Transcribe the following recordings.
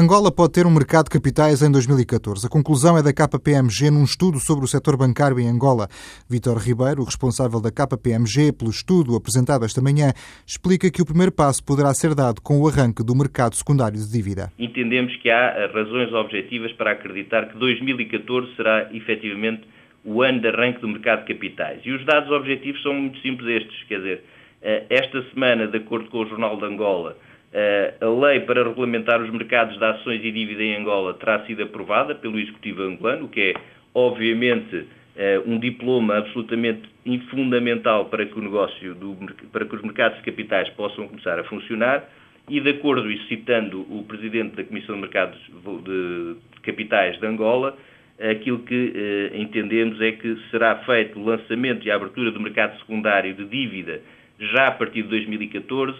Angola pode ter um mercado de capitais em 2014. A conclusão é da KPMG num estudo sobre o setor bancário em Angola. Vítor Ribeiro, responsável da KPMG pelo estudo apresentado esta manhã, explica que o primeiro passo poderá ser dado com o arranque do mercado secundário de dívida. Entendemos que há razões objetivas para acreditar que 2014 será efetivamente o ano de arranque do mercado de capitais. E os dados objetivos são muito simples estes, quer dizer, eh, esta semana, de acordo com o Jornal de Angola, a lei para regulamentar os mercados de ações e dívida em Angola terá sido aprovada pelo Executivo angolano, o que é, obviamente, eh, um diploma absolutamente fundamental para que o negócio, do, para que os mercados de capitais possam começar a funcionar. E, de acordo, e citando o Presidente da Comissão de Mercados de Capitais de Angola, aquilo que eh, entendemos é que será feito o lançamento e a abertura do mercado secundário de dívida já a partir de 2014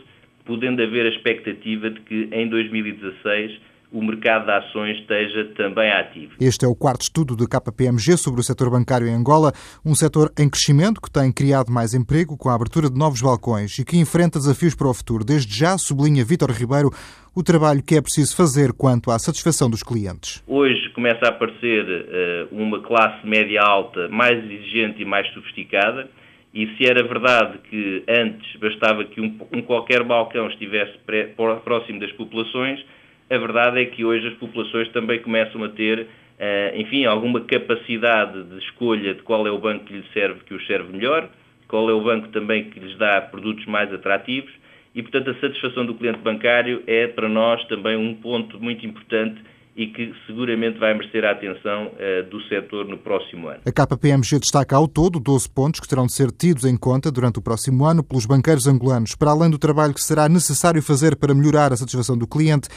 podendo haver a expectativa de que em 2016 o mercado de ações esteja também ativo. Este é o quarto estudo da KPMG sobre o setor bancário em Angola, um setor em crescimento que tem criado mais emprego com a abertura de novos balcões e que enfrenta desafios para o futuro. Desde já, sublinha Vítor Ribeiro, o trabalho que é preciso fazer quanto à satisfação dos clientes. Hoje começa a aparecer uh, uma classe média alta mais exigente e mais sofisticada e se era verdade que antes bastava que um, um qualquer balcão estivesse pré, próximo das populações, a verdade é que hoje as populações também começam a ter, uh, enfim, alguma capacidade de escolha de qual é o banco que lhes serve, que os serve melhor, qual é o banco também que lhes dá produtos mais atrativos. E, portanto, a satisfação do cliente bancário é para nós também um ponto muito importante e que seguramente vai merecer a atenção uh, do setor no próximo ano. A KPMG destaca ao todo 12 pontos que terão de ser tidos em conta durante o próximo ano pelos banqueiros angolanos, para além do trabalho que será necessário fazer para melhorar a satisfação do cliente.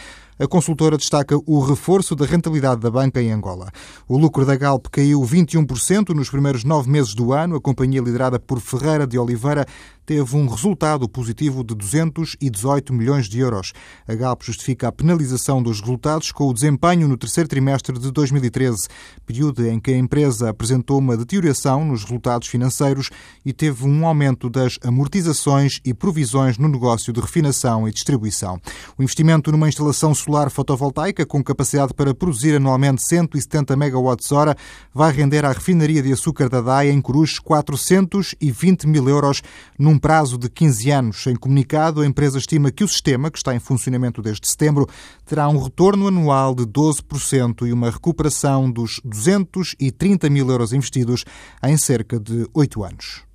A consultora destaca o reforço da rentabilidade da banca em Angola. O lucro da Galp caiu 21% nos primeiros nove meses do ano. A companhia liderada por Ferreira de Oliveira teve um resultado positivo de 218 milhões de euros. A Galp justifica a penalização dos resultados com o desempenho no terceiro trimestre de 2013, período em que a empresa apresentou uma deterioração nos resultados financeiros e teve um aumento das amortizações e provisões no negócio de refinação e distribuição. O investimento numa instalação solar fotovoltaica com capacidade para produzir anualmente 170 MWh vai render à refinaria de açúcar da DAI em Cruz 420 mil euros num prazo de 15 anos. Em comunicado, a empresa estima que o sistema, que está em funcionamento desde setembro, terá um retorno anual de 12% e uma recuperação dos 230 mil euros investidos em cerca de 8 anos.